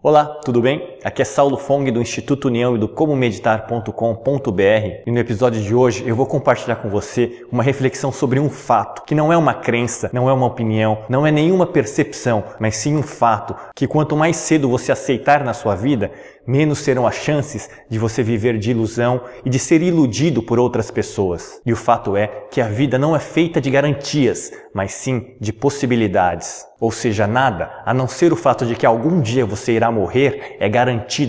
Olá, tudo bem? Aqui é Saulo Fong do Instituto União e do comomeditar.com.br e no episódio de hoje eu vou compartilhar com você uma reflexão sobre um fato que não é uma crença, não é uma opinião, não é nenhuma percepção, mas sim um fato que quanto mais cedo você aceitar na sua vida, menos serão as chances de você viver de ilusão e de ser iludido por outras pessoas. E o fato é que a vida não é feita de garantias, mas sim de possibilidades. Ou seja, nada, a não ser o fato de que algum dia você irá morrer, é garantido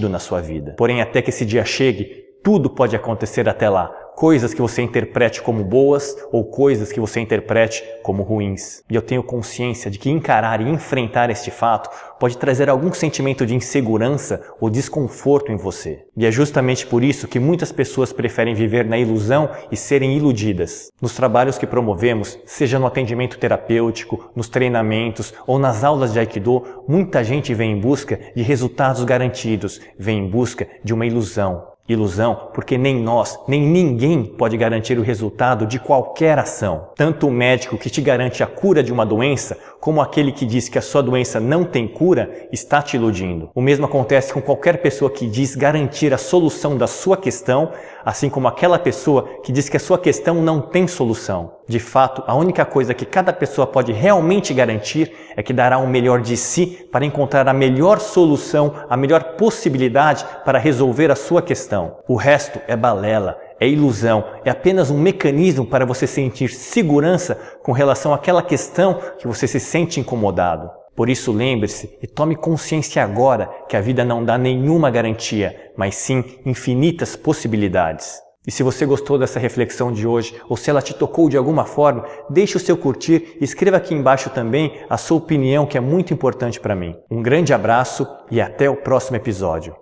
na sua vida. Porém, até que esse dia chegue, tudo pode acontecer até lá, coisas que você interprete como boas ou coisas que você interprete como ruins. E eu tenho consciência de que encarar e enfrentar este fato pode trazer algum sentimento de insegurança ou desconforto em você. E é justamente por isso que muitas pessoas preferem viver na ilusão e serem iludidas. Nos trabalhos que promovemos, seja no atendimento terapêutico, nos treinamentos ou nas aulas de Aikido, muita gente vem em busca de resultados garantidos, vem em busca de uma ilusão. Ilusão, porque nem nós, nem ninguém pode garantir o resultado de qualquer ação. Tanto o médico que te garante a cura de uma doença, como aquele que diz que a sua doença não tem cura, está te iludindo. O mesmo acontece com qualquer pessoa que diz garantir a solução da sua questão, assim como aquela pessoa que diz que a sua questão não tem solução. De fato, a única coisa que cada pessoa pode realmente garantir é que dará o melhor de si para encontrar a melhor solução, a melhor possibilidade para resolver a sua questão. O resto é balela, é ilusão, é apenas um mecanismo para você sentir segurança com relação àquela questão que você se sente incomodado. Por isso, lembre-se e tome consciência agora que a vida não dá nenhuma garantia, mas sim infinitas possibilidades. E se você gostou dessa reflexão de hoje, ou se ela te tocou de alguma forma, deixe o seu curtir e escreva aqui embaixo também a sua opinião, que é muito importante para mim. Um grande abraço e até o próximo episódio.